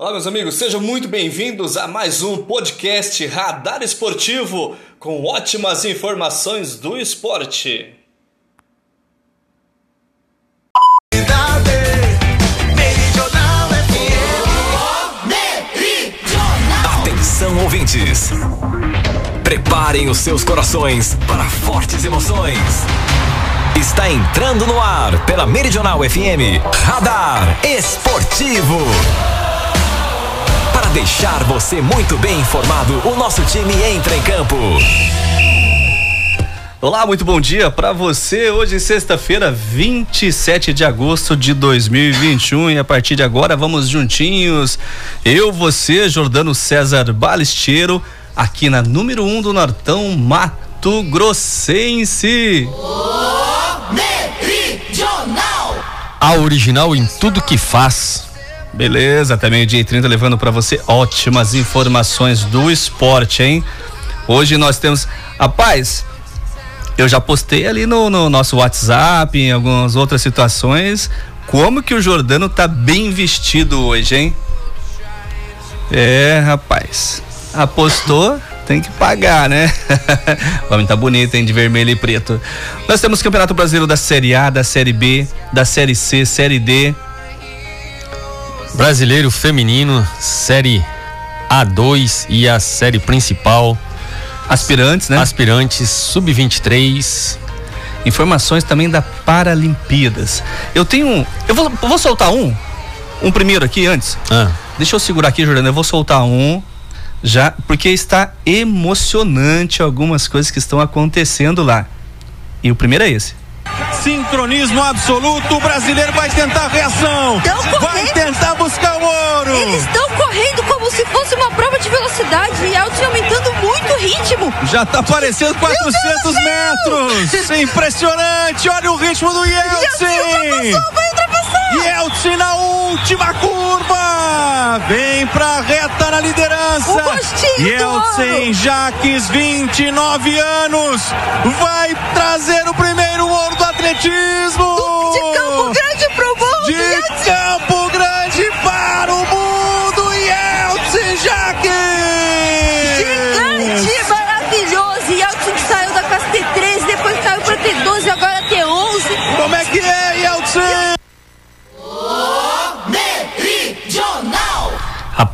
Olá, meus amigos, sejam muito bem-vindos a mais um podcast Radar Esportivo com ótimas informações do esporte. Atenção, ouvintes! Preparem os seus corações para fortes emoções. Está entrando no ar pela Meridional FM Radar Esportivo. Para deixar você muito bem informado, o nosso time entra em campo. Olá, muito bom dia para você. Hoje, sexta-feira, 27 de agosto de 2021. E a partir de agora, vamos juntinhos. Eu, você, Jordano César Balesteiro, aqui na número 1 um do Nortão Mato Grossense. A original em tudo que faz. Beleza, até meio-dia e 30 levando para você ótimas informações do esporte, hein? Hoje nós temos. Rapaz, eu já postei ali no, no, nosso WhatsApp, em algumas outras situações, como que o Jordano tá bem vestido hoje, hein? É, rapaz. Apostou, tem que pagar, né? o homem tá bonito, hein? De vermelho e preto. Nós temos Campeonato Brasileiro da Série A, da Série B, da Série C, Série D. Brasileiro Feminino, Série A2 e a série principal. Aspirantes, né? Aspirantes, Sub-23. Informações também da Paralimpíadas. Eu tenho um. Eu vou, eu vou soltar um. Um primeiro aqui antes. Ah. Deixa eu segurar aqui, Jordana. Eu vou soltar um já, porque está emocionante algumas coisas que estão acontecendo lá. E o primeiro é esse. Sincronismo absoluto, o brasileiro vai tentar a reação. Vai tentar buscar o ouro. Eles estão correndo como se fosse uma prova de velocidade e Elton aumentando muito o ritmo. Já tá parecendo 400 metros. Impressionante, olha o ritmo do Yeltsin. Vai ultrapassar. Yeltsin na última curva. Vem pra reta na liderança. O gostinho Yeltsin Jaques, 29 anos. Vai trazer o primeiro ouro do atletismo. De Campo Grande pro mundo. De Yeltsin. Campo Grande para o mundo. Yeltsin Jaques.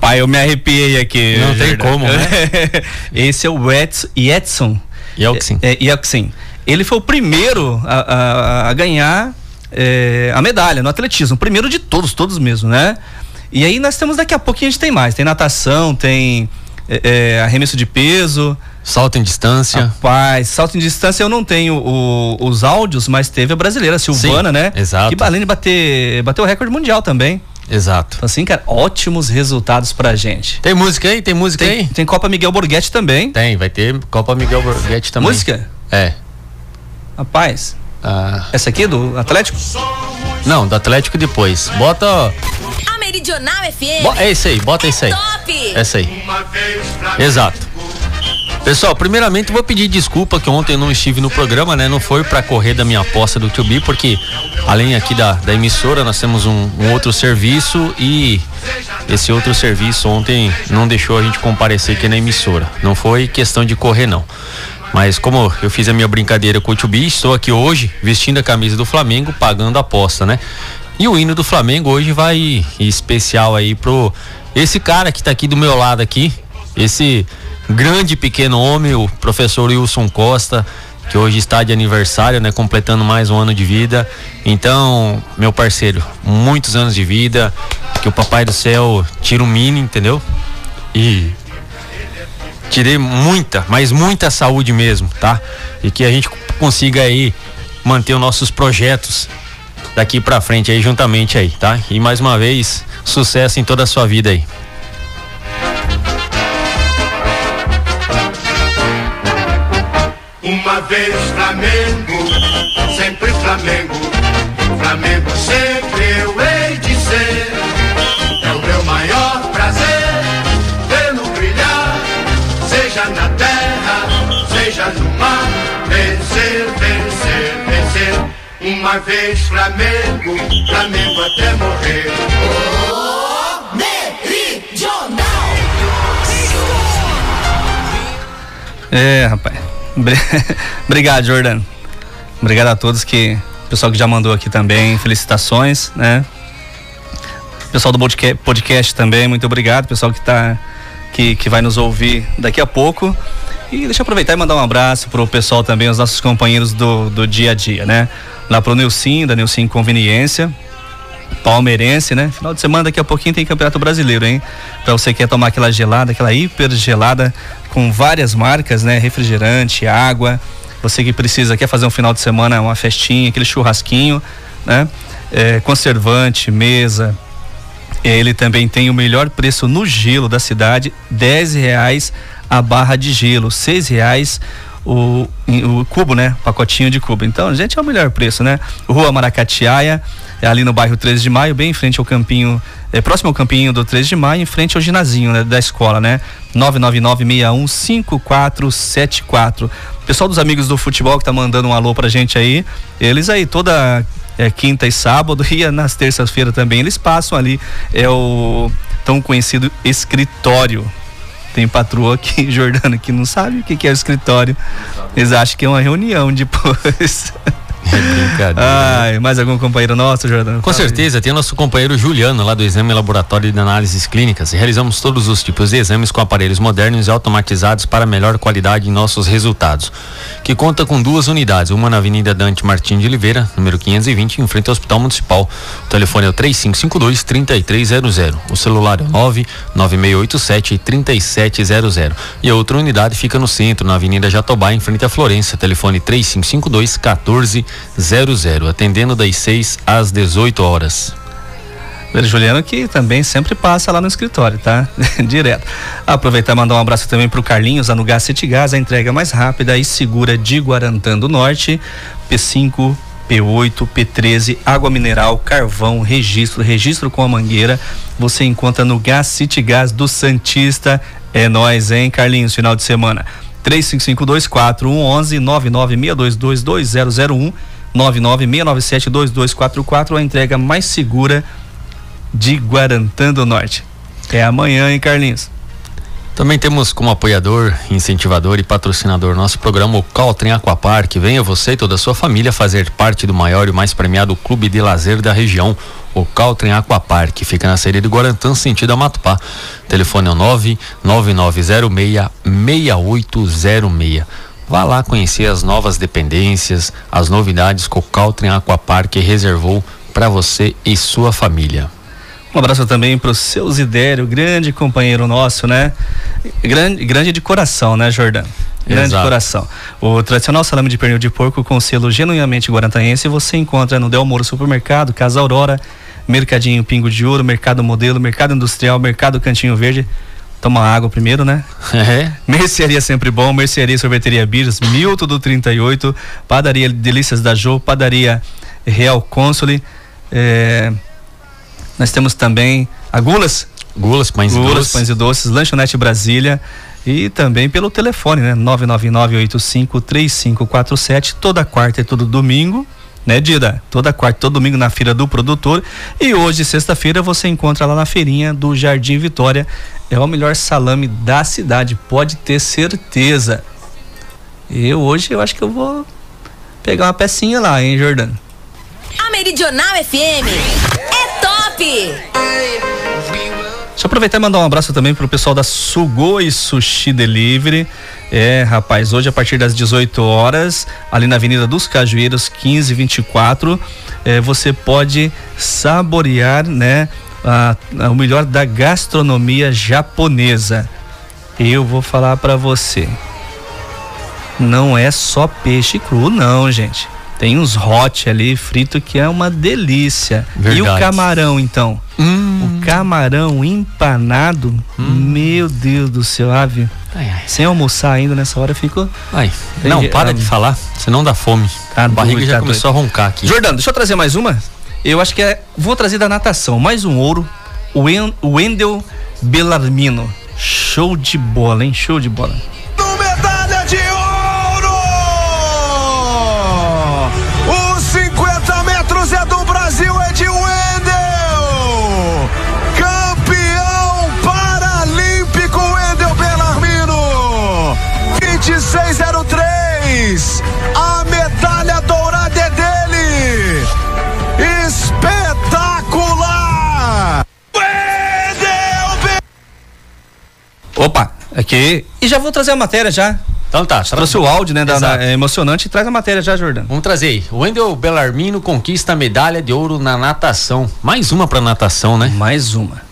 Rapaz, eu me arrepiei aqui. Não tem como, né? Esse é o Edson, Edson Yeltsin. É, Yeltsin. Ele foi o primeiro a, a- a ganhar é, a medalha no atletismo. Primeiro de todos, todos mesmo, né? E aí nós temos daqui a pouquinho a gente tem mais. Tem natação, tem é, é, arremesso de peso. Salto em distância. Rapaz, salto em distância eu não tenho o- os áudios, mas teve a brasileira, a Silvana, Sim, né? exato. Que além de bater, bateu o recorde mundial também. Exato. Então, assim, cara, ótimos resultados pra gente. Tem música aí? Tem música Tem, aí? tem Copa Miguel Borghetti também. Tem, vai ter Copa Miguel Borghetti também. Música? É. Rapaz, Ah, essa aqui é do Atlético? não, do Atlético depois. Bota. A Meridional FM. bo- é esse aí, bota esse aí. Top! Essa aí. Exato. Pessoal, primeiramente vou pedir desculpa que ontem eu não estive no programa, né? Não foi pra correr da minha aposta do Tubi, porque além aqui da, da emissora, nós temos um, um outro serviço e esse outro serviço ontem não deixou a gente comparecer aqui na emissora. Não foi questão de correr, não. Mas como eu fiz a minha brincadeira com o Tubi, estou aqui hoje vestindo a camisa do Flamengo, pagando a aposta, né? E o hino do Flamengo hoje vai especial aí pro esse cara que tá aqui do meu lado aqui, esse grande pequeno homem, o professor Wilson Costa, que hoje está de aniversário, né, completando mais um ano de vida. Então, meu parceiro, muitos anos de vida, que o papai do céu tira o mini, entendeu? E tirei muita, mas muita saúde mesmo, tá? E que a gente consiga aí manter os nossos projetos daqui pra frente aí juntamente aí, tá? E mais uma vez, sucesso em toda a sua vida aí. Uma vez Flamengo, sempre Flamengo. Flamengo sempre eu hei de ser. É o meu maior prazer vê-lo brilhar, seja na terra, seja no mar. Vencer, vencer, vencer. Uma vez Flamengo, Flamengo até morrer. Oh, meridional. É, rapaz. Obrigado, Jordan. Obrigado a todos que. Pessoal que já mandou aqui também, felicitações, né? Pessoal do podcast também, muito obrigado. Pessoal que tá. Que, que vai nos ouvir daqui a pouco. E deixa eu aproveitar e mandar um abraço pro pessoal também, os nossos companheiros do, do dia a dia, né? Lá pro Nilcim, da Nilcim Conveniência, palmeirense, né? Final de semana daqui a pouquinho tem Campeonato Brasileiro, hein? Pra você que quer tomar aquela gelada, aquela hiper gelada com várias marcas, né? Refrigerante, água. Você que precisa, quer fazer um final de semana, uma festinha, aquele churrasquinho, né? É, conservante, mesa. Ele também tem o melhor preço no gelo da cidade, dez reais a barra de gelo, seis reais o, o cubo, né? Pacotinho de cubo. Então, gente, é o melhor preço, né? Rua Maracatiaia, é ali no bairro 13 de Maio, bem em frente ao campinho, é, próximo ao campinho do 13 de Maio, em frente ao ginazinho né, da escola, né? 999615474. Pessoal dos amigos do futebol que tá mandando um alô pra gente aí, eles aí toda é, quinta e sábado e nas terças-feiras também eles passam ali é o tão conhecido escritório tem patroa aqui, Jordana, que não sabe o que, que é o escritório. Eles acham que é uma reunião depois. É brincadeira. Ai, mais algum companheiro nosso, Jordão? Com certeza, tem o nosso companheiro Juliano, lá do Exame Laboratório de Análises Clínicas. Realizamos todos os tipos de exames com aparelhos modernos e automatizados para melhor qualidade em nossos resultados. Que conta com duas unidades, uma na Avenida Dante Martins de Oliveira, número 520, em frente ao Hospital Municipal. O telefone é o 3552 3300. O celular é o 99687 3700. E a outra unidade fica no centro, na Avenida Jatobá, em frente à Florença. Telefone 3552 14 00, atendendo das 6 às 18 horas. Juliano que também sempre passa lá no escritório, tá? Direto. Aproveitar e mandar um abraço também pro Carlinhos, lá no Gás City Gás, a entrega mais rápida e segura de Guarantã do Norte, P5, P8, P13, água mineral, carvão, registro, registro com a mangueira, você encontra no Gás City Gás do Santista. É nós, hein, Carlinhos, final de semana. 35524111 996222001 996972244 a entrega mais segura de Guarantã do Norte. É amanhã, hein, Carlinhos? Também temos como apoiador, incentivador e patrocinador nosso programa o Caltrim Aquapark. Venha você e toda a sua família fazer parte do maior e mais premiado clube de lazer da região, o Caltrim Aquapark. Fica na série de Guarantã, sentido a Matupá. Telefone é o 99906 6806. Vá lá conhecer as novas dependências, as novidades que o Caltrim Aquapark reservou para você e sua família. Um abraço também para o seu Zidério, grande companheiro nosso, né? Grande, grande de coração, né, Jordão? Grande Exato. coração. O tradicional salame de pernil de porco com selo genuinamente guarantaense você encontra no Del Moro Supermercado, Casa Aurora, Mercadinho Pingo de Ouro, Mercado Modelo, Mercado Industrial, Mercado Cantinho Verde. Toma água primeiro, né? É. Mercearia Sempre Bom, Mercearia Sorveteria Bires, Milton do 38, Padaria Delícias da Jô, Padaria Real Console, é, nós temos também a Gulas. Gulas, pães Gulas, e doces. pães e doces, Lanchonete Brasília e também pelo telefone, né? 999853547, toda quarta e todo domingo, né, Dida? Toda quarta e todo domingo na feira do produtor. E hoje, sexta-feira, você encontra lá na feirinha do Jardim Vitória. É o melhor salame da cidade, pode ter certeza. Eu hoje eu acho que eu vou pegar uma pecinha lá, hein, Jordano? A Meridional FM Deixa eu aproveitar e mandar um abraço também pro pessoal da Sugoi Sushi Delivery. É, rapaz, hoje a partir das 18 horas, ali na Avenida dos Cajueiros, 1524, é, você pode saborear, né, a, a, o melhor da gastronomia japonesa. Eu vou falar para você. Não é só peixe cru, não, gente. Tem uns hot ali frito que é uma delícia. Verdade. E o camarão, então? Hum. O camarão empanado, hum. meu Deus do céu, ave. Ai, ai. Sem almoçar ainda nessa hora, fico. Ai, não, para de falar, senão dá fome. Tá a barriga já tá começou doido. a roncar aqui. Jordano, deixa eu trazer mais uma. Eu acho que é. Vou trazer da natação, mais um ouro. O Wendel Belarmino. Show de bola, hein? Show de bola. Aqui. E já vou trazer a matéria já. Então tá. Trouxe o áudio, né? Da, da, é emocionante. Traz a matéria já, Jordão. Vamos trazer aí. Wendel Bellarmino conquista a medalha de ouro na natação. Mais uma pra natação, né? Mais uma.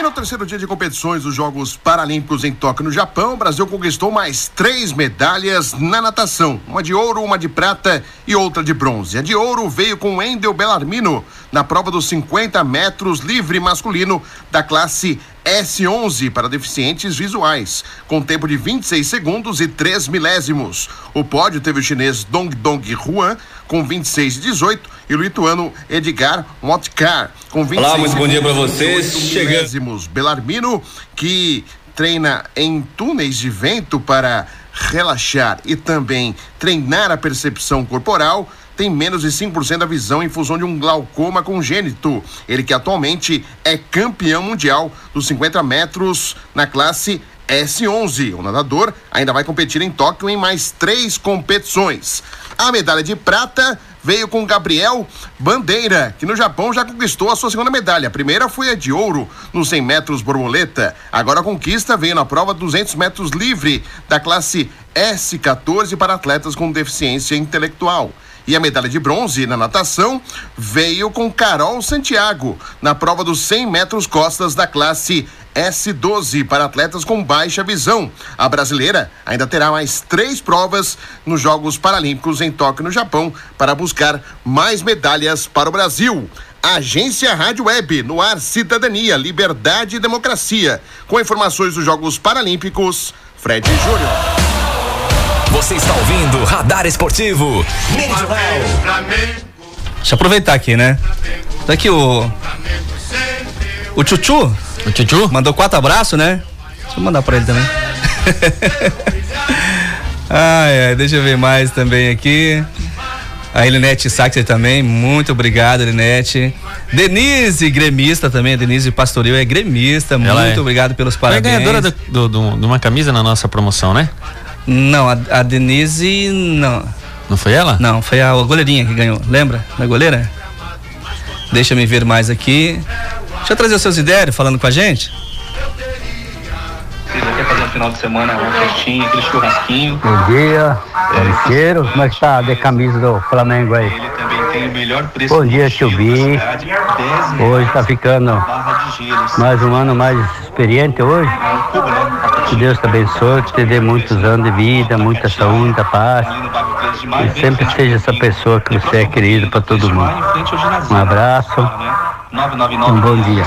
E no terceiro dia de competições dos Jogos Paralímpicos em Tóquio, no Japão, o Brasil conquistou mais três medalhas na natação: uma de ouro, uma de prata e outra de bronze. A de ouro veio com Wendel Bellarmino na prova dos 50 metros livre masculino da classe S11 para deficientes visuais, com tempo de 26 segundos e 3 milésimos. O pódio teve o chinês Dong Dong Huan com 26 e 18 e o lituano Edgar Motkar com 26 Olá, muito bom dia para vocês. Chegamos Belarmino que treina em túneis de vento para relaxar e também treinar a percepção corporal tem menos de 5% da visão em função de um glaucoma congênito. Ele que atualmente é campeão mundial dos 50 metros na classe S11. O nadador ainda vai competir em Tóquio em mais três competições. A medalha de prata veio com Gabriel Bandeira, que no Japão já conquistou a sua segunda medalha. A primeira foi a de ouro nos 100 metros borboleta. Agora a conquista veio na prova 200 metros livre da classe S14 para atletas com deficiência intelectual. E a medalha de bronze na natação veio com Carol Santiago, na prova dos 100 metros costas da classe S12 para atletas com baixa visão. A brasileira ainda terá mais três provas nos Jogos Paralímpicos em Tóquio, no Japão, para buscar mais medalhas para o Brasil. Agência Rádio Web, no ar Cidadania, Liberdade e Democracia. Com informações dos Jogos Paralímpicos, Fred Júnior. Você está ouvindo Radar Esportivo. Deixa eu aproveitar aqui, né? Daqui o. O Chuchu. O Chuchu? Mandou quatro abraços, né? Deixa eu mandar pra ele também. ai, ai, deixa eu ver mais também aqui. A Elinete Saxer também, muito obrigado, Elinete. Denise, gremista também, a Denise Pastoril é gremista, Ela muito é. obrigado pelos Ela é parabéns. ganhadora do- do- do- de uma camisa na nossa promoção, né? Não, a, a Denise, não. Não foi ela? Não, foi a goleirinha que ganhou, lembra? Da goleira? Deixa me ver mais aqui. Deixa eu trazer os seus ideias falando com a gente. Vocês quer fazer um final de semana, uma festinha, aquele churrasquinho. Bom dia, parceiro. Como é que tá de camisa do Flamengo aí? Ele também tem o melhor preço Bom dia, tio Bi. Hoje tá ficando mais um ano mais experiente hoje. Que Deus te abençoe, que te dê muitos anos de vida, muita saúde, muita paz. E sempre seja essa pessoa que você é querido para todo mundo. Um abraço. Um bom dia.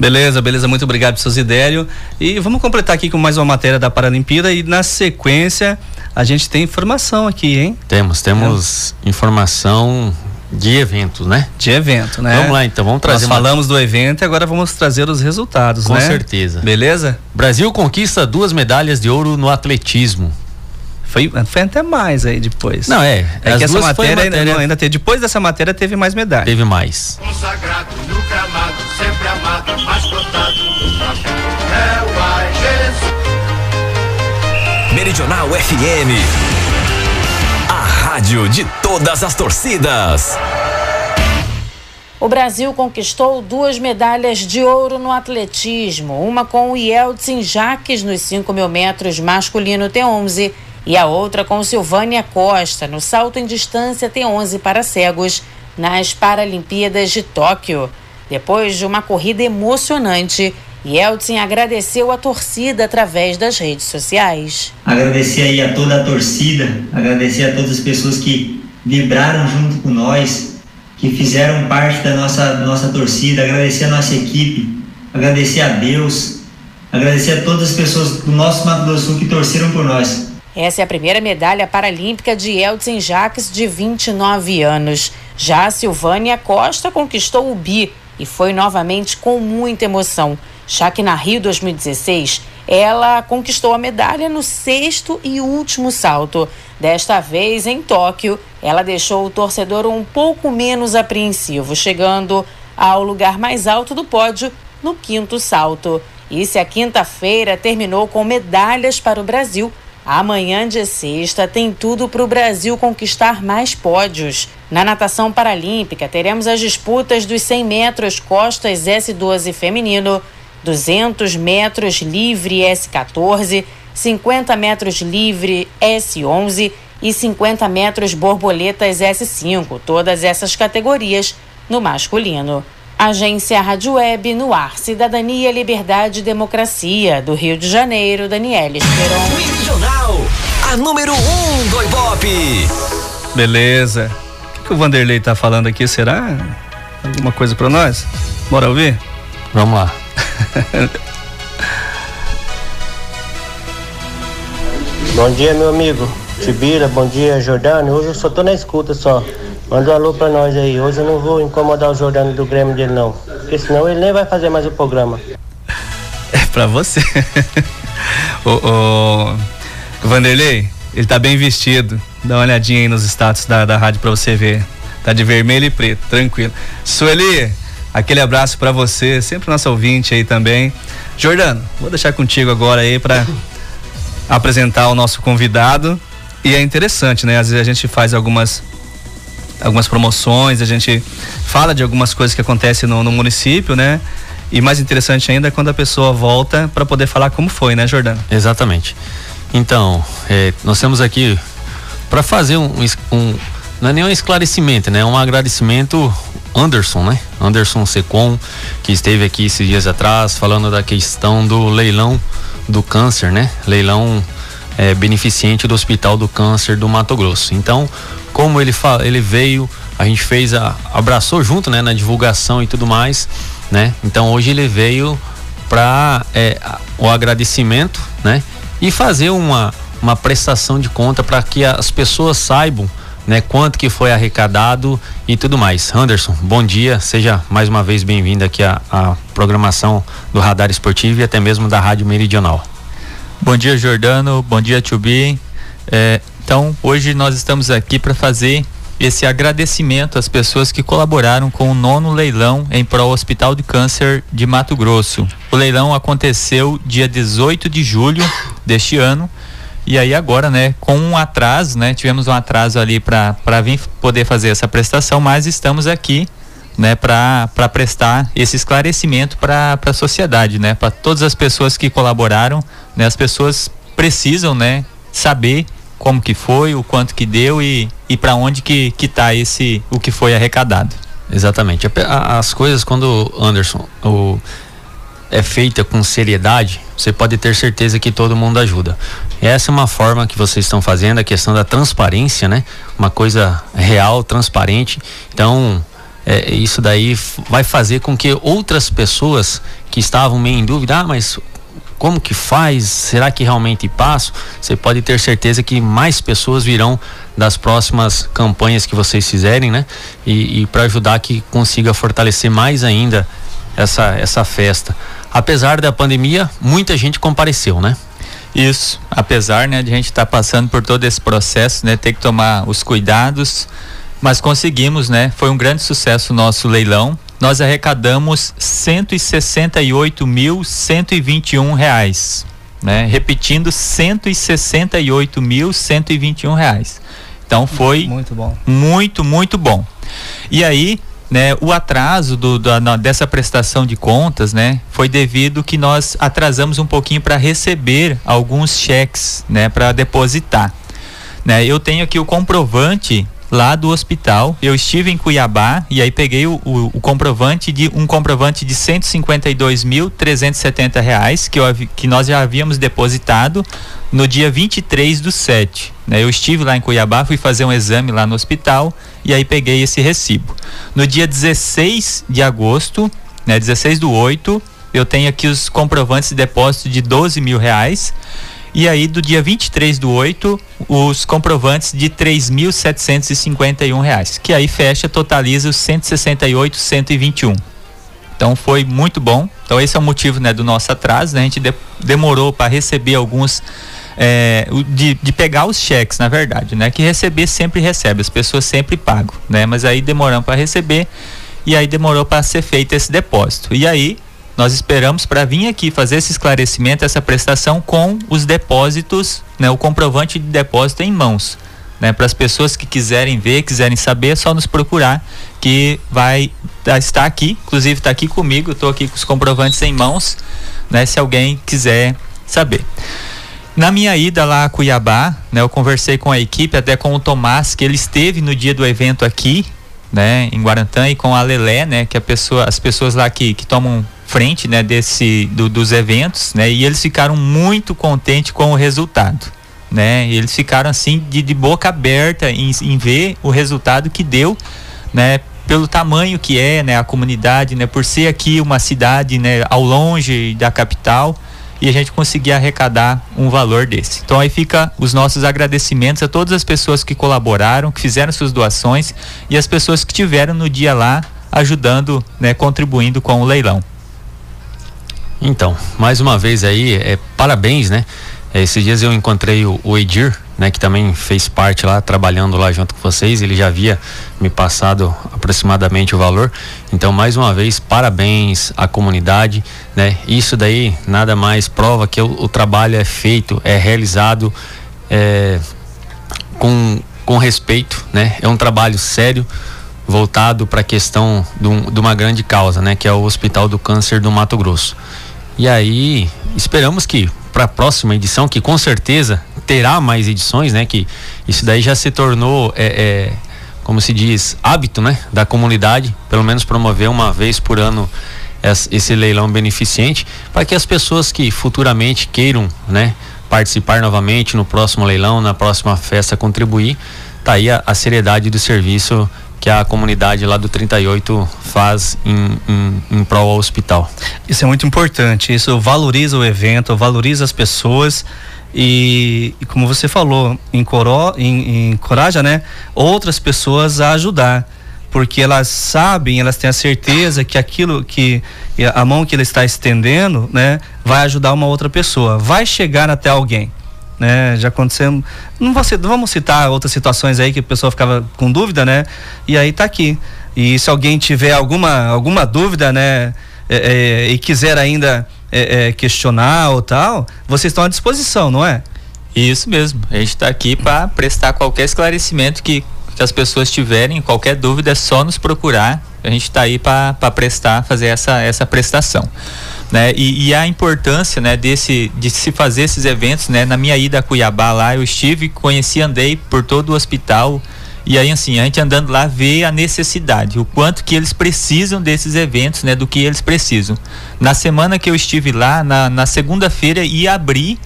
Beleza, beleza, muito obrigado pelos seus ideias. E vamos completar aqui com mais uma matéria da Paralimpíada e na sequência a gente tem informação aqui, hein? Temos, temos informação de eventos, né? De evento, né? Vamos lá então, vamos trazer Nós uma- falamos do evento e agora vamos trazer os resultados, Com né? certeza. Beleza? Brasil conquista duas medalhas de ouro no atletismo. Foi, foi até mais aí depois. Não, é. É que essa foi matéria, ainda, matéria- não, ainda teve, depois dessa matéria teve mais medalha. Teve mais. Consagrado no gramado, sempre amado, mais. É o. Meridional FM. Rádio de todas as torcidas. O Brasil conquistou duas medalhas de ouro no atletismo, uma com o Yeltsin Jaques nos 5 mil metros masculino T11 e a outra com Silvânia Costa no salto em distância T11 para cegos nas Paralimpíadas de Tóquio. Depois de uma corrida emocionante, Yeltsin agradeceu a torcida através das redes sociais. Agradecer aí a toda a torcida, agradecer a todas as pessoas que vibraram junto com nós, que fizeram parte da nossa, nossa torcida, agradecer a nossa equipe, agradecer a Deus, agradecer a todas as pessoas do nosso Mato do Sul que torceram por nós. Essa é a primeira medalha paralímpica de Elton Jacques, de 29 anos. Já a Silvânia Costa conquistou o bi e foi novamente com muita emoção, já que na Rio 2016 ela conquistou a medalha no sexto e último salto. Desta vez, em Tóquio, ela deixou o torcedor um pouco menos apreensivo, chegando ao lugar mais alto do pódio no quinto salto. E se a quinta-feira terminou com medalhas para o Brasil, Amanhã de sexta tem tudo para o Brasil conquistar mais pódios. Na natação paralímpica, teremos as disputas dos 100 metros costas S12 feminino, 200 metros livre S14, 50 metros livre S11 e 50 metros borboletas S5, todas essas categorias no masculino. Agência Rádio Web no ar. Cidadania, Liberdade e Democracia. Do Rio de Janeiro, Daniela Esperon. A número 1 um do Ibope. Beleza. O que, que o Vanderlei tá falando aqui? Será alguma coisa para nós? Bora ouvir? Vamos lá. bom dia, meu amigo. Tibira, bom dia, Jordano. Hoje eu só tô na escuta só. Manda um alô pra nós aí. Hoje eu não vou incomodar o Jordano do Grêmio dele, não. Porque senão ele nem vai fazer mais o programa. É pra você. o, Vanderlei, ele tá bem vestido. Dá uma olhadinha aí nos status da, da rádio pra você ver. Tá de vermelho e preto, tranquilo. Sueli, aquele abraço para você, sempre nosso ouvinte aí também. Jordano, vou deixar contigo agora aí para apresentar o nosso convidado. E é interessante, né? Às vezes a gente faz algumas algumas promoções, a gente fala de algumas coisas que acontecem no, no município, né? E mais interessante ainda é quando a pessoa volta para poder falar como foi, né, Jordano? Exatamente. Então, é, nós temos aqui para fazer um, um, não é nenhum esclarecimento, né? Um agradecimento Anderson, né? Anderson Secom, que esteve aqui esses dias atrás falando da questão do leilão do câncer, né? Leilão é, beneficente do Hospital do Câncer do Mato Grosso. Então, como ele, ele veio, a gente fez a abraçou junto, né, na divulgação e tudo mais, né? Então hoje ele veio para é, o agradecimento, né? E fazer uma uma prestação de conta para que as pessoas saibam, né, quanto que foi arrecadado e tudo mais. Anderson, bom dia, seja mais uma vez bem-vindo aqui à, à programação do Radar Esportivo e até mesmo da Rádio Meridional. Bom dia, Jordano. Bom dia, Tubi. É, então, hoje nós estamos aqui para fazer esse agradecimento às pessoas que colaboraram com o nono leilão em prol Hospital de Câncer de Mato Grosso. O leilão aconteceu dia 18 de julho deste ano. E aí agora, né, com um atraso, né, tivemos um atraso ali para vir poder fazer essa prestação, mas estamos aqui, né, para prestar esse esclarecimento para a sociedade, né, para todas as pessoas que colaboraram, né, as pessoas precisam, né, saber como que foi, o quanto que deu e, e para onde que que tá esse o que foi arrecadado. Exatamente. As coisas quando Anderson o é feita com seriedade, você pode ter certeza que todo mundo ajuda. Essa é uma forma que vocês estão fazendo, a questão da transparência, né? Uma coisa real, transparente. Então, é, isso daí vai fazer com que outras pessoas que estavam meio em dúvida, ah, mas como que faz? Será que realmente passo? Você pode ter certeza que mais pessoas virão das próximas campanhas que vocês fizerem, né? E, e para ajudar que consiga fortalecer mais ainda essa, essa festa. Apesar da pandemia, muita gente compareceu, né? Isso, apesar né, de a gente estar tá passando por todo esse processo, né, ter que tomar os cuidados, mas conseguimos, né? Foi um grande sucesso o nosso leilão nós arrecadamos 168.121 reais, né? Repetindo, 168.121 reais. Então foi muito bom, muito muito bom. E aí, né, o atraso do, da, dessa prestação de contas, né, foi devido que nós atrasamos um pouquinho para receber alguns cheques, né, para depositar. Né, eu tenho aqui o comprovante lá do hospital. Eu estive em Cuiabá e aí peguei o, o, o comprovante de um comprovante de 152.370 reais que, eu, que nós já havíamos depositado no dia 23 do 7. Né? Eu estive lá em Cuiabá, fui fazer um exame lá no hospital e aí peguei esse recibo. No dia 16 de agosto, né, 16 do 8, eu tenho aqui os comprovantes de depósito de 12 mil reais e aí, do dia 23 do 8, os comprovantes de 3.751 reais, que aí fecha, totaliza os 168, 121. Então foi muito bom. Então esse é o motivo né, do nosso atraso. Né? A gente de, demorou para receber alguns. É, de, de, pegar os cheques, na verdade, né? Que receber sempre recebe, as pessoas sempre pagam, né? Mas aí demoramos para receber e aí demorou para ser feito esse depósito. E aí nós esperamos para vir aqui fazer esse esclarecimento, essa prestação com os depósitos, né, o comprovante de depósito em mãos. Né, para as pessoas que quiserem ver, quiserem saber, é só nos procurar que vai tá, estar aqui, inclusive está aqui comigo, estou aqui com os comprovantes em mãos, né, se alguém quiser saber. Na minha ida lá a Cuiabá, né, eu conversei com a equipe, até com o Tomás, que ele esteve no dia do evento aqui, né, em Guarantã, e com a Lelé, né, que a pessoa, as pessoas lá que, que tomam frente, né, desse, do, dos eventos, né, e eles ficaram muito contentes com o resultado, né, e eles ficaram assim de, de boca aberta em, em ver o resultado que deu, né, pelo tamanho que é, né, a comunidade, né, por ser aqui uma cidade, né, ao longe da capital, e a gente conseguir arrecadar um valor desse. Então aí fica os nossos agradecimentos a todas as pessoas que colaboraram, que fizeram suas doações e as pessoas que tiveram no dia lá ajudando, né, contribuindo com o leilão. Então, mais uma vez aí, é, parabéns, né? Esses dias eu encontrei o, o Edir, né, que também fez parte lá, trabalhando lá junto com vocês. Ele já havia me passado aproximadamente o valor. Então, mais uma vez, parabéns à comunidade, né? Isso daí nada mais prova que o, o trabalho é feito, é realizado é, com, com respeito, né? É um trabalho sério voltado para a questão de, um, de uma grande causa, né? Que é o Hospital do Câncer do Mato Grosso. E aí, esperamos que para a próxima edição, que com certeza terá mais edições, né? Que isso daí já se tornou, é, é, como se diz, hábito, né? Da comunidade, pelo menos promover uma vez por ano esse leilão beneficente, para que as pessoas que futuramente queiram, né? Participar novamente no próximo leilão, na próxima festa, contribuir, tá aí a, a seriedade do serviço que a comunidade lá do 38 faz em, em, em prol ao hospital. Isso é muito importante, isso valoriza o evento, valoriza as pessoas e, e como você falou, encoró, encoraja né, outras pessoas a ajudar porque elas sabem, elas têm a certeza que aquilo que a mão que ele está estendendo, né, vai ajudar uma outra pessoa, vai chegar até alguém né? Já aconteceu, não vou, vamos citar outras situações aí que a pessoa ficava com dúvida, né? E aí tá aqui. E se alguém tiver alguma, alguma dúvida, né? É, é, e quiser ainda é, é questionar ou tal, vocês estão à disposição, não é? Isso mesmo. A gente está aqui para prestar qualquer esclarecimento que, que as pessoas tiverem, qualquer dúvida é só nos procurar. A gente está aí para prestar, fazer essa, essa prestação né? E, e, a importância, né, desse de se fazer esses eventos, né? Na minha ida a Cuiabá lá, eu estive, conheci, andei por todo o hospital e aí assim, a gente andando lá vê a necessidade, o quanto que eles precisam desses eventos, né, do que eles precisam. Na semana que eu estive lá, na, na segunda-feira ia abrir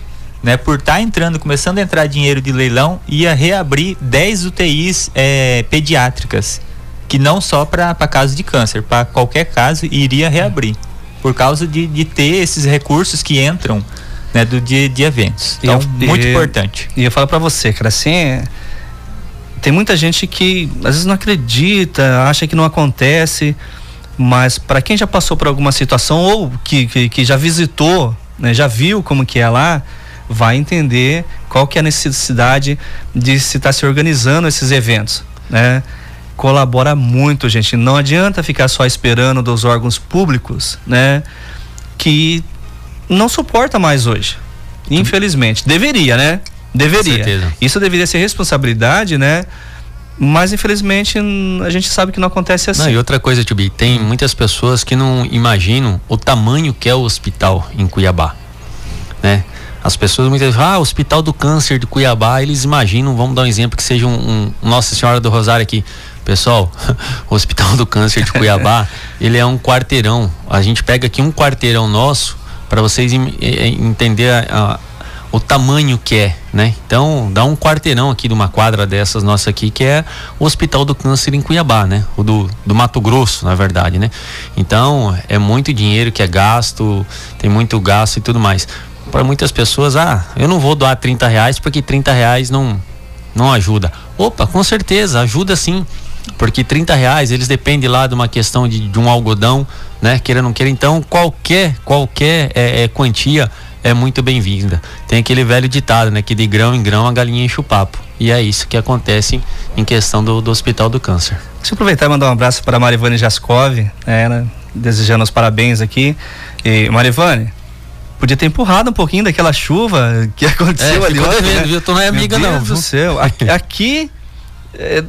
né, por estar tá entrando, começando a entrar dinheiro de leilão, ia reabrir 10 UTIs é, pediátricas, que não só para casos de câncer, para qualquer caso iria reabrir por causa de, de ter esses recursos que entram né, do, de, de eventos. Então, eu, muito importante. E eu falo para você, cara, assim, tem muita gente que às vezes não acredita, acha que não acontece, mas para quem já passou por alguma situação ou que, que, que já visitou, né, já viu como que é lá, vai entender qual que é a necessidade de se estar tá se organizando esses eventos, né? Colabora muito, gente. Não adianta ficar só esperando dos órgãos públicos, né? Que não suporta mais hoje. Infelizmente. Deveria, né? Deveria. Isso deveria ser responsabilidade, né? Mas infelizmente a gente sabe que não acontece assim. Não, e outra coisa, Tubi, tem muitas pessoas que não imaginam o tamanho que é o hospital em Cuiabá, né? As pessoas muitas vezes, ah, Hospital do Câncer de Cuiabá, eles imaginam, vamos dar um exemplo que seja um, um Nossa Senhora do Rosário aqui, Pessoal, o Hospital do Câncer de Cuiabá, ele é um quarteirão. A gente pega aqui um quarteirão nosso para vocês entender a, a, o tamanho que é, né? Então, dá um quarteirão aqui de uma quadra dessas nossa aqui, que é o Hospital do Câncer em Cuiabá, né? O do, do Mato Grosso, na verdade, né? Então, é muito dinheiro que é gasto, tem muito gasto e tudo mais. Para muitas pessoas, ah, eu não vou doar 30 reais porque 30 reais não, não ajuda. Opa, com certeza, ajuda sim porque 30 reais eles dependem lá de uma questão de, de um algodão, né? Queira ou não queira. Então, qualquer, qualquer é, é, quantia é muito bem-vinda. Tem aquele velho ditado, né? Que de grão em grão a galinha enche o papo. E é isso que acontece em questão do, do Hospital do Câncer. Deixa eu aproveitar e mandar um abraço para a Marivane Jascov, né? ela desejando os parabéns aqui. E Marivane, podia ter empurrado um pouquinho daquela chuva que aconteceu É, ali ontem, devendo, né? viu? Tu não é amiga, Meu não, Deus do céu. Aqui, aqui,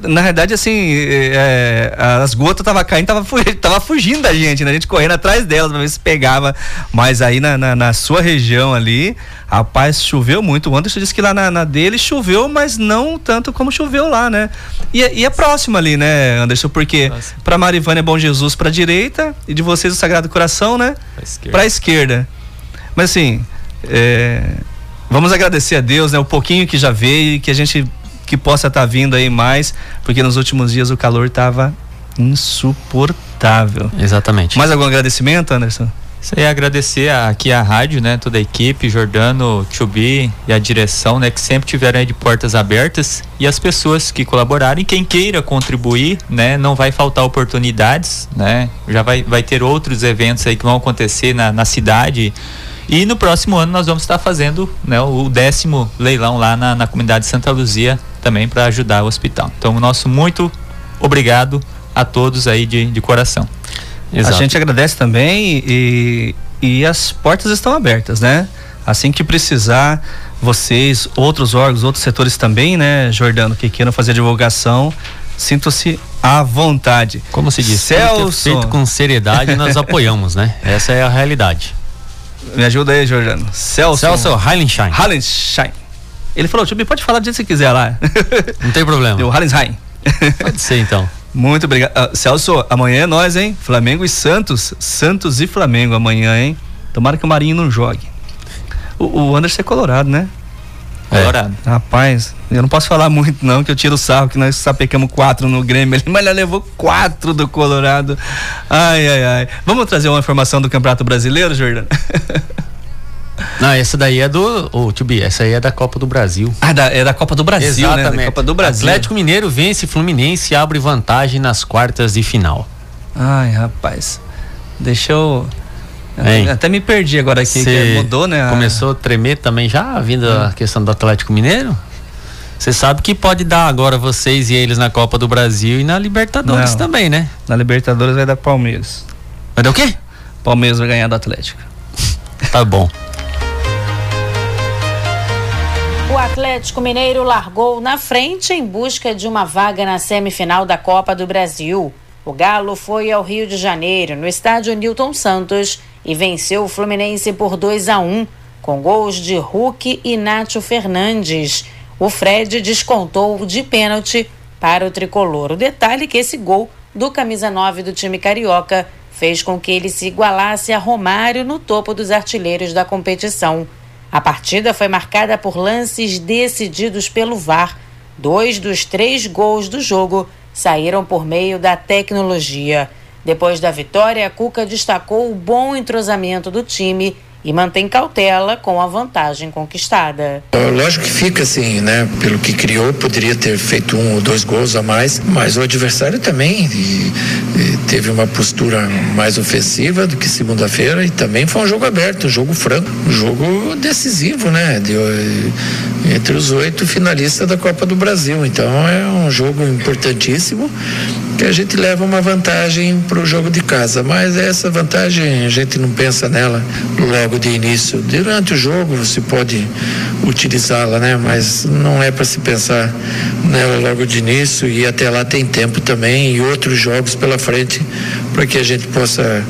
na verdade, assim, é, as gotas tava caindo, tava, tava fugindo da gente, né? A gente correndo atrás delas pra ver se pegava. Mas aí na, na, na sua região ali, rapaz, choveu muito. O Anderson disse que lá na, na dele choveu, mas não tanto como choveu lá, né? E, é- e é próximo ali, né, Anderson? Porque pra Marivânia é Bom Jesus pra direita e de vocês o Sagrado Coração, né? Pra esquerda. Pra esquerda. Mas assim, é, vamos agradecer a Deus, né? O pouquinho que já veio e que a gente que possa estar vindo aí mais, porque nos últimos dias o calor tava insuportável. Exatamente. Mais algum agradecimento, Anderson? Isso aí, agradecer a- aqui a rádio, né, toda a equipe, Jordano, Chubi e a direção, né, que sempre tiveram aí de portas abertas e as pessoas que colaboraram e quem queira contribuir, né, não vai faltar oportunidades, né, já vai, vai ter outros eventos aí que vão acontecer na, na cidade e no próximo ano nós vamos estar fazendo, né, o décimo leilão lá na, na comunidade de Santa Luzia também para ajudar o hospital. Então, o nosso muito obrigado a todos aí de, de coração. A gente agradece também e, e as portas estão abertas, né? Assim que precisar, vocês, outros órgãos, outros setores também, né, Jordano, que queiram fazer divulgação, sintam-se à vontade. Como se diz, é Celso, feito com seriedade nós apoiamos, né? Essa é a realidade. me ajuda aí, Jordano. Celso. Celso Heilenstein. Heilenstein. Ele falou, Tio, pode falar do jeito que você quiser lá. Não tem problema. Deu Heilenstein. Pode ser então. Muito obrigado. Ah, Celso, amanhã é nós, hein? Flamengo e Santos. Santos e Flamengo amanhã, hein? Tomara que o Marinho não jogue. O, o Anderson é colorado, né? Colorado. Rapaz, eu não posso falar muito não, que eu tiro o sarro, que nós sapecamos quatro no Grêmio, ali, mas ele levou quatro do Colorado. Ai, ai, ai. Vamos trazer uma informação do Campeonato Brasileiro, Jordano? Não, essa daí é do. Ô, Bi, essa aí é da Copa do Brasil. Ah, da- é da Copa do Brasil, né? Exatamente. Da Copa do Brasil. Atlético Mineiro vence Fluminense e abre vantagem nas quartas de final. Ai, rapaz. Deixa eu. Hein? Até me perdi agora aqui, que Cê mudou, né? Começou a tremer também já, vindo a questão do Atlético Mineiro? Você sabe que pode dar agora vocês e eles na Copa do Brasil e na Libertadores Não. também, né? Na Libertadores vai dar Palmeiras. Vai dar o quê? Palmeiras vai ganhar do Atlético. Tá bom. O Atlético Mineiro largou na frente em busca de uma vaga na semifinal da Copa do Brasil. O Galo foi ao Rio de Janeiro, no estádio Newton Santos, e venceu o Fluminense por 2 a 1, com gols de Hulk e Nátio Fernandes. O Fred descontou de pênalti para o tricolor. O detalhe é que esse gol do camisa 9 do time carioca fez com que ele se igualasse a Romário no topo dos artilheiros da competição. A partida foi marcada por lances decididos pelo VAR. Dois dos três gols do jogo saíram por meio da tecnologia. Depois da vitória, Cuca destacou o bom entrosamento do time e mantém cautela com a vantagem conquistada. Lógico que fica assim, né? Pelo que criou, poderia ter feito um ou dois gols a mais, mas o adversário também e- e teve uma postura mais ofensiva do que segunda-feira e também foi um jogo aberto, um jogo franco, um jogo decisivo, né? De, eh, entre os oito finalistas da Copa do Brasil. Então é um jogo importantíssimo que a gente leva uma vantagem para o jogo de casa, mas essa vantagem a gente não pensa nela logo de início. Durante o jogo você pode utilizá-la, né? Mas não é para se pensar nela logo de início e até lá tem tempo também e outros jogos pela frente para que a gente possa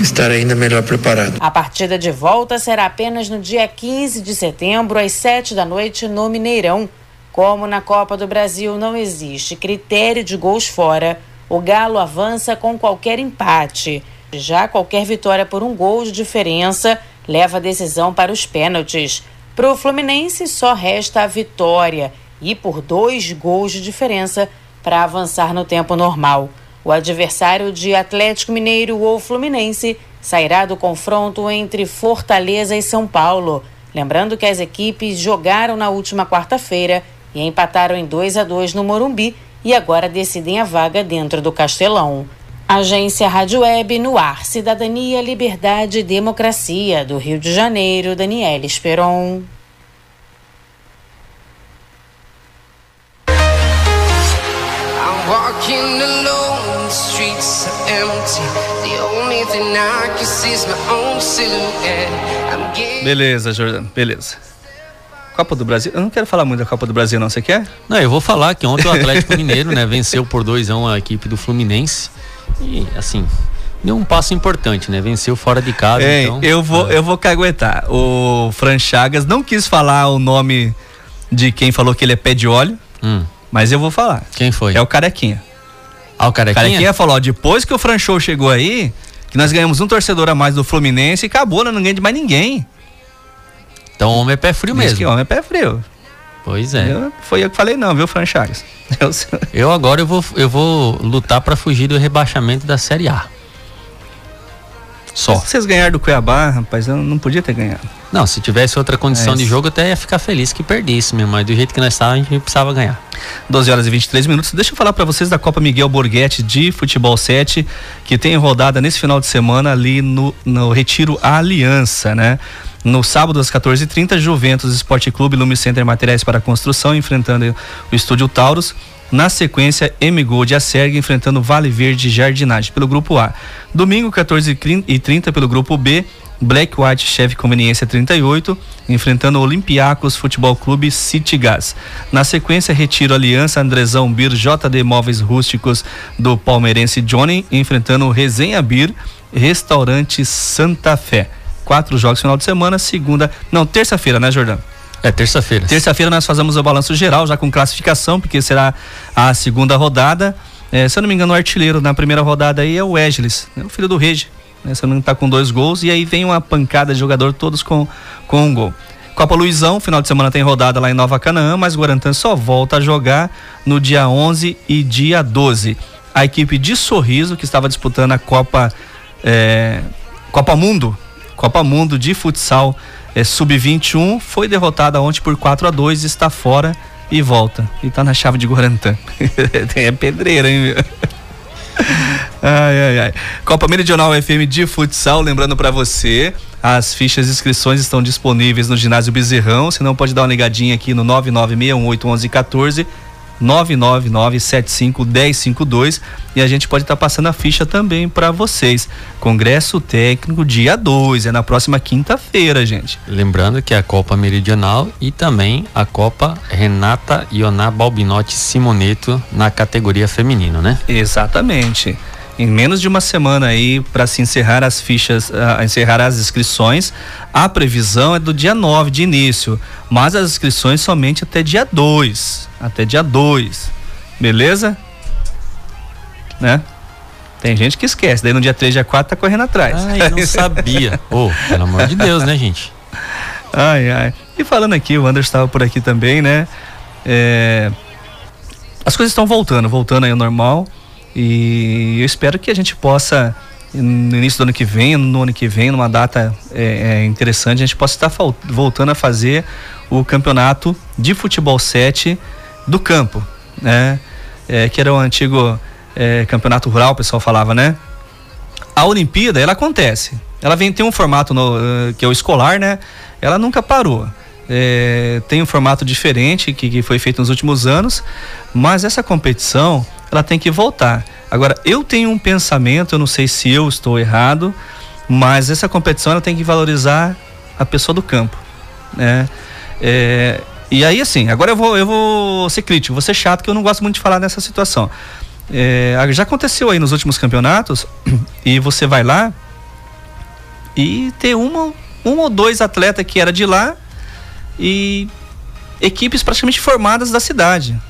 estar ainda melhor preparado. A partida de volta será apenas no dia 15 de setembro, às 7 da noite, no Mineirão. Como na Copa do Brasil não existe critério de gols fora, o Galo avança com qualquer empate. Já qualquer vitória por um gol de diferença leva a decisão para os pênaltis. Para o Fluminense só resta a vitória e por dois gols de diferença para avançar no tempo normal. O adversário de Atlético Mineiro ou Fluminense sairá do confronto entre Fortaleza e São Paulo. Lembrando que as equipes jogaram na última quarta-feira e empataram em 2 a 2 no Morumbi e agora decidem a vaga dentro do Castelão. Agência Rádio Web no ar, Cidadania, Liberdade e Democracia, do Rio de Janeiro, Daniela Esperon. I'm walking alone, the streets are empty. The only Beleza, Jordano, beleza. Copa do Brasil. Eu não quero falar muito da Copa do Brasil, não. Você quer? Não, eu vou falar que ontem o Atlético Mineiro, né, venceu por 2 a 1 a equipe do Fluminense. E assim, deu um passo importante, né? Venceu fora de casa. Ei, então, eu vou, eu vou caguetar. O Fran Chagas não quis falar o nome de quem falou que ele é pé de óleo, Hum. mas eu vou falar. Quem foi? É o Carequinha. Ah, o Carequinha? Carequinha falou, ó, depois que o Fran Show chegou aí, que nós ganhamos um torcedor a mais do Fluminense e acabou, né? não ganha de mais ninguém. Então homem é pé frio Diz mesmo. que homem é pé frio. Pois é. Eu- foi eu que falei não, viu, Fran Chagas? Eu- Eu agora eu vou, eu vou lutar pra fugir do rebaixamento da Série A. Só. Se vocês ganharam do Cuiabá, rapaz, eu não podia ter ganhado. Não, se tivesse outra condição É de jogo, eu até ia ficar feliz que perdesse mesmo. Mas do jeito que nós estávamos, a gente precisava ganhar. 12 horas e 23 minutos. Deixa eu falar para vocês da Copa Miguel Borghetti de Futebol 7, que tem rodada nesse final de semana ali no, no Retiro Aliança, né? No sábado às 14h30, Juventus Esporte Clube Lume Center Materiais para Construção enfrentando o Estúdio Taurus. Na sequência, M Gold Acerg enfrentando Vale Verde Jardinagem pelo grupo A. Domingo, 14h30 pelo grupo B, Black White Cheve Conveniência 38, enfrentando Olympiacos Futebol Clube City Gas. Na sequência, Retiro Aliança Andrezão Bir JD Móveis Rústicos do Palmeirense Johnny, enfrentando o Resenha Bir Restaurante Santa Fé. Quatro jogos final de semana, segunda, não, terça-feira, né, Jordão? É terça-feira. Terça-feira nós fazemos o balanço geral, já com classificação, porque será a segunda rodada. É, se eu não me engano, o artilheiro na primeira rodada aí é o Wegelis, né, o filho do Regi. Né, se eu não tá com dois gols, e aí vem uma pancada de jogador, todos com, com um gol. Copa Luizão, final de semana tem rodada lá em Nova Canaã, mas Guarantã só volta a jogar no dia 11 e dia 12. A equipe de Sorriso, que estava disputando a Copa, é, Copa Mundo, Copa Mundo de futsal é, sub-21, foi derrotada ontem por 4 a 2 está fora e volta. E tá na chave de Guarantã. é pedreira, hein, meu? Ai, ai, ai. Copa Meridional FM de futsal, lembrando pra você, as fichas de inscrições estão disponíveis no ginásio Bezerrão, você não pode dar uma ligadinha aqui no 996181114 999751052 e a gente pode estar passando a ficha também pra vocês. Congresso técnico dia 2, é na próxima quinta-feira, gente. Lembrando que é a Copa Meridional e também a Copa Renata Ioná Balbinotti Simoneto na categoria feminino, né? Exatamente. Em menos de uma semana aí para se encerrar as fichas, ah, encerrar as inscrições, a previsão é do dia 9 de início, mas as inscrições somente até dia 2, até dia 2. Beleza? Né? Tem gente que esquece, daí no dia 3, dia 4 tá correndo atrás. Ai, não sabia. Ô, pelo amor de Deus, né, gente? Ai, ai. E falando aqui, o Anderson estava por aqui também, né? É, As coisas estão voltando, voltando aí ao normal. E eu espero que a gente possa, no início do ano que vem, no ano que vem, numa data é, é, interessante, a gente possa estar voltando a fazer o campeonato de futebol 7 do campo, né? É, que era o antigo é, campeonato rural, o pessoal falava, né? a Olimpíada, ela acontece. Ela vem tem um formato no, eh, que é o escolar, né? Ela nunca parou. É, tem um formato diferente que, que foi feito nos últimos anos, mas essa competição ela tem que voltar. Agora, eu tenho um pensamento, eu não sei se eu estou errado, mas essa competição ela tem que valorizar a pessoa do campo, né? É, e aí, assim, agora eu vou, eu vou ser crítico, vou ser chato, que eu não gosto muito de falar nessa situação. É, já aconteceu aí nos últimos campeonatos e você vai lá e ter uma, um ou dois atletas que era de lá e equipes praticamente formadas da cidade.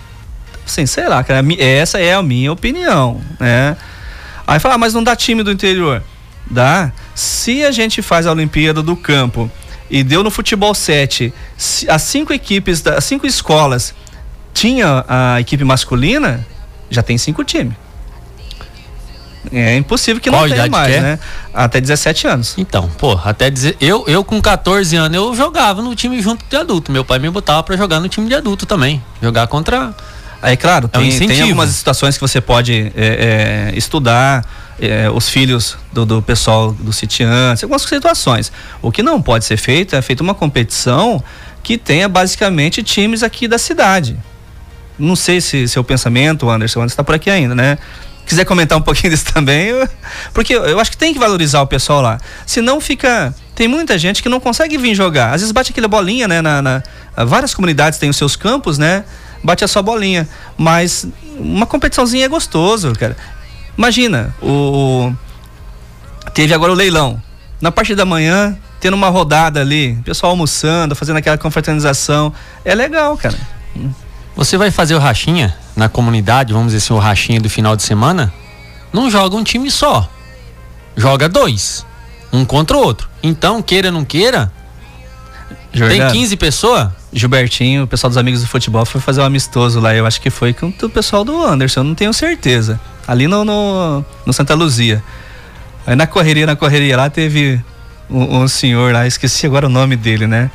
Assim, sei lá, cara, mi- essa é a minha opinião, né? Aí fala, ah, mas não dá time do interior. Dá. Se a gente faz a Olimpíada do Campo e deu no futebol 7, se- as cinco equipes, as cinco escolas tinha a equipe masculina, já tem cinco times. É impossível que Qual não tenha mais, é? né? Até 17 anos. Então, pô, até dizer. Eu, eu com 14 anos, eu jogava no time junto de adulto. Meu pai me botava pra jogar no time de adulto também. Jogar contra. Aí, claro, É um tem, tem algumas situações que você pode é, é, estudar, é, os filhos do, do pessoal do sitiante, algumas situações. O que não pode ser feito é feita uma competição que tenha basicamente times aqui da cidade. Não sei se seu pensamento, Anderson, Anderson está por aqui ainda, né? quiser comentar um pouquinho disso também, eu, porque eu, eu acho que tem que valorizar o pessoal lá. Senão fica. Tem muita gente que não consegue vir jogar. Às vezes bate aquela bolinha, né? Na, na várias comunidades têm os seus campos, né? Bate a sua bolinha. Mas uma competiçãozinha é gostoso, cara. Imagina, o. Teve agora o leilão. Na parte da manhã, tendo uma rodada ali, pessoal almoçando, fazendo aquela confraternização. É legal, cara. Você vai fazer o rachinha na comunidade, vamos dizer assim, o rachinha do final de semana? Não joga um time só. Joga dois. Um contra o outro. Então, queira ou não queira, tem 15 pessoas? Gilbertinho, o pessoal dos amigos do futebol foi fazer um amistoso lá. Eu acho que foi com o pessoal do Anderson, não tenho certeza. Ali no, no, no Santa Luzia. Aí na correria, na correria lá, teve um, um, senhor lá, esqueci agora o nome dele, né?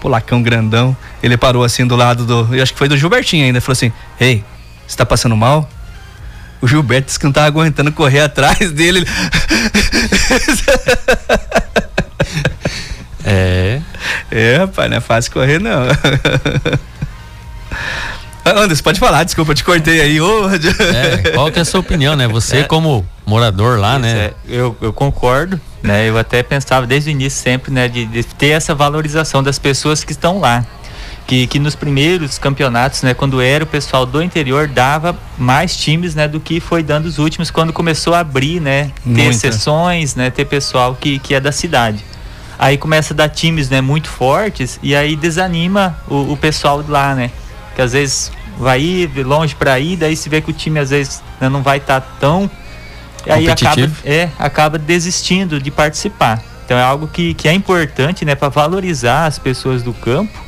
Polacão grandão. Ele parou assim do lado do. Eu acho que foi do Gilbertinho ainda. Falou assim: Ei, você tá passando mal? O Gilberto disse que não tava aguentando correr atrás dele. é. É, rapaz, não é fácil correr, não. Anderson, pode falar, desculpa, eu te cortei aí. Oh. É, qual que é a sua opinião, né? Você é. como morador lá, né? É, eu, eu concordo, né? Eu até pensava desde o início sempre, né? De, de ter essa valorização das pessoas que estão lá. Que, que nos primeiros campeonatos, né, quando era o pessoal do interior, dava mais times, né, do que foi dando os últimos, quando começou a abrir, né, ter Muita. sessões, né, ter pessoal que, que é da cidade. Aí começa a dar times, né, muito fortes e aí desanima o, o pessoal lá, né, que às vezes vai ir longe para ir, daí se vê que o time às vezes né, não vai estar tá tão aí acaba é acaba desistindo de participar. Então é algo que, que é importante, né, para valorizar as pessoas do campo,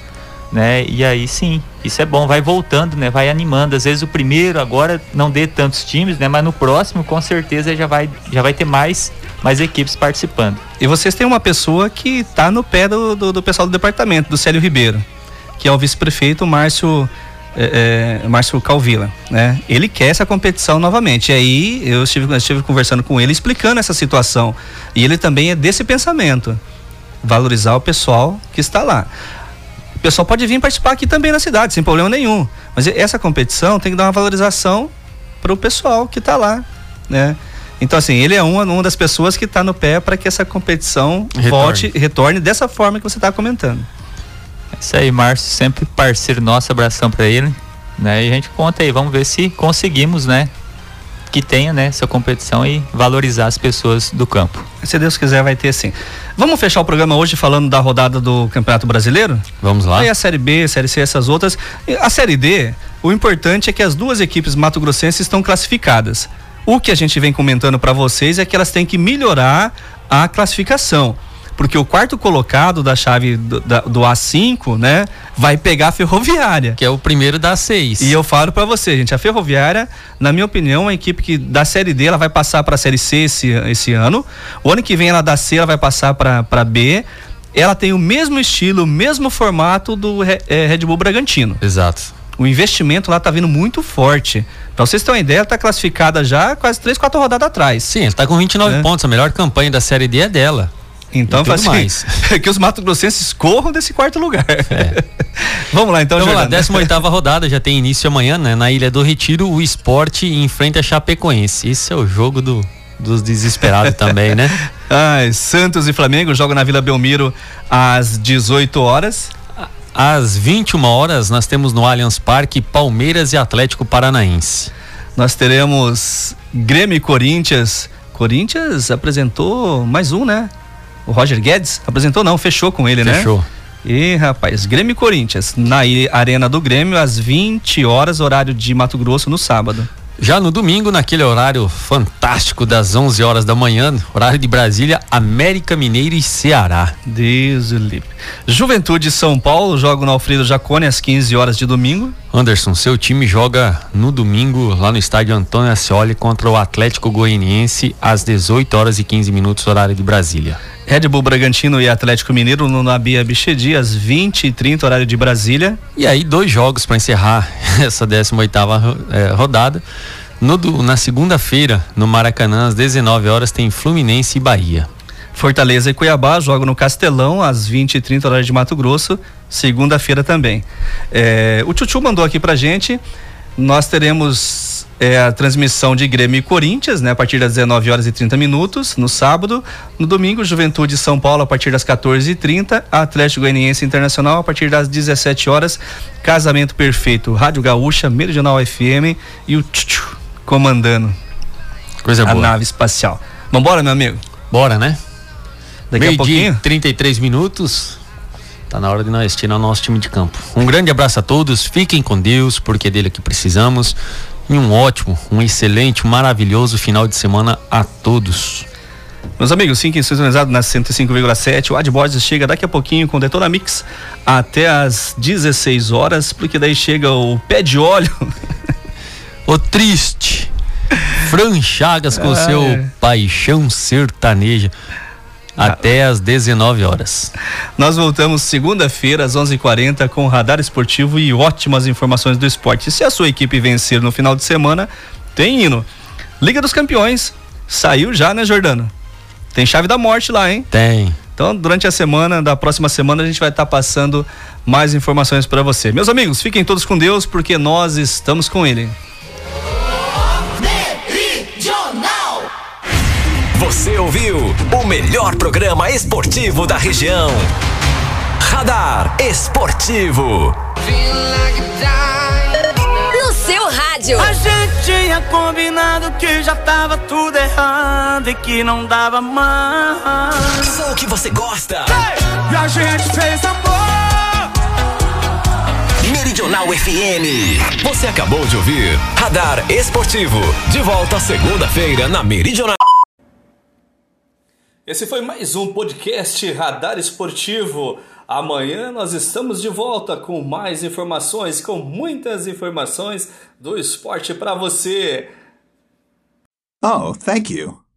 né? E aí sim, isso é bom, vai voltando, né? Vai animando. Às vezes o primeiro agora não dê tantos times, né? Mas no próximo com certeza já vai já vai ter mais mais equipes participando. E vocês têm uma pessoa que está no pé do, do, do pessoal do departamento, do Célio Ribeiro que é o vice-prefeito Márcio é, é, Márcio Calvila, né? Ele quer essa competição novamente. E aí eu estive, eu estive conversando com ele, explicando essa situação. E ele também é desse pensamento, valorizar o pessoal que está lá. O pessoal pode vir participar aqui também na cidade, sem problema nenhum. Mas essa competição tem que dar uma valorização para o pessoal que está lá, né? Então, assim, ele é uma, uma das pessoas que está no pé para que essa competição retorne. volte, retorne dessa forma que você está comentando. Isso aí, Márcio, sempre parceiro nosso, abração para ele, né? E a gente conta aí, vamos ver se conseguimos, né? Que tenha, né, essa competição e valorizar as pessoas do campo. Se Deus quiser, vai ter sim. Vamos fechar o programa hoje falando da rodada do Campeonato Brasileiro? Vamos lá. Aí a Série B, Série C, essas outras. A Série D, o importante é que as duas equipes mato-grossenses estão classificadas. O que a gente vem comentando para vocês é que elas têm que melhorar a classificação porque o quarto colocado da chave do, da, do A5, né, vai pegar a Ferroviária. Que é o primeiro da A6. E eu falo para você, gente, a Ferroviária, na minha opinião, é uma equipe que da Série D ela vai passar para a Série C esse, esse ano. O ano que vem ela da C ela vai passar para B. Ela tem o mesmo estilo, o mesmo formato do é, Red Bull Bragantino. Exato. O investimento lá tá vindo muito forte. Pra vocês terem uma ideia, ela tá classificada já quase 3, 4 rodadas atrás. Sim, ela tá com 29 é. pontos. A melhor campanha da Série D é dela. Então, assim, mais. que os Mato Grossenses corram desse quarto lugar. É. Vamos lá, então, então Vamos lá, 18 rodada já tem início amanhã, né? Na Ilha do Retiro, o esporte enfrenta a Chapecoense. Esse é o jogo do, dos desesperados também, né? Ai, Santos e Flamengo jogam na Vila Belmiro às 18 horas. Às 21 horas, nós temos no Allianz Parque Palmeiras e Atlético Paranaense. Nós teremos Grêmio e Corinthians. Corinthians apresentou mais um, né? o Roger Guedes apresentou não, fechou com ele, fechou. né? Fechou. E rapaz, Grêmio e Corinthians, na Arena do Grêmio, às 20 horas, horário de Mato Grosso, no sábado. Já no domingo, naquele horário fantástico das 11 horas da manhã, horário de Brasília, América Mineiro e Ceará. Deus livre. Juventude São Paulo joga no Alfredo Jacone às 15 horas de domingo. Anderson, seu time joga no domingo lá no estádio Antônio Ascioli contra o Atlético Goianiense às 18 horas e 15 minutos, horário de Brasília. Red Bull Bragantino e Atlético Mineiro no Nabia Bichedi às 20 e 30 horário de Brasília. E aí dois jogos para encerrar essa 18 oitava é, rodada. No, na segunda-feira, no Maracanã, às 19 horas, tem Fluminense e Bahia. Fortaleza e Cuiabá jogam no Castelão às 20 e 30 horas de Mato Grosso, segunda-feira também. É, o Tchutchu mandou aqui pra gente. Nós teremos é a transmissão de Grêmio e Corinthians, né, a partir das 19 horas e 30 minutos, no sábado. No domingo, Juventude São Paulo a partir das 14h30, Atlético Goianiense Internacional a partir das 17 horas. Casamento Perfeito, Rádio Gaúcha, Meridional FM e o Tchutchu comandando Coisa a boa. nave espacial. Vambora, meu amigo? Bora, né? Daqui a Meio dia, pouquinho? 33 minutos. Tá na hora de nós tirar o nosso time de campo. Um grande abraço a todos, fiquem com Deus, porque é dele que precisamos. E um ótimo, um excelente, um maravilhoso final de semana a todos. Meus amigos, fiquem sintonizados na 105,7. O Ad Borges chega daqui a pouquinho com Detona Mix até às 16 horas, porque daí chega o pé de óleo. O triste. Fran Chagas com Ah, seu é. paixão sertaneja. Até às 19 horas. Nós voltamos segunda-feira às 11:40 com o Radar Esportivo e ótimas informações do esporte. Se a sua equipe vencer no final de semana, tem hino. Liga dos Campeões saiu já, né, Jordano? Tem chave da morte lá, hein? Tem. Então, durante a semana, da próxima semana, a gente vai estar passando mais informações para você. Meus amigos, fiquem todos com Deus, porque nós estamos com Ele. Você ouviu o melhor programa esportivo da região. Radar Esportivo. No seu rádio. A gente tinha combinado que já tava tudo errado e que não dava mais. Só o que você gosta. E a gente fez amor. Meridional FM. Você acabou de ouvir Radar Esportivo. De volta segunda-feira na Meridional. Esse foi mais um podcast Radar Esportivo. Amanhã nós estamos de volta com mais informações, com muitas informações do esporte para você. Oh, thank you.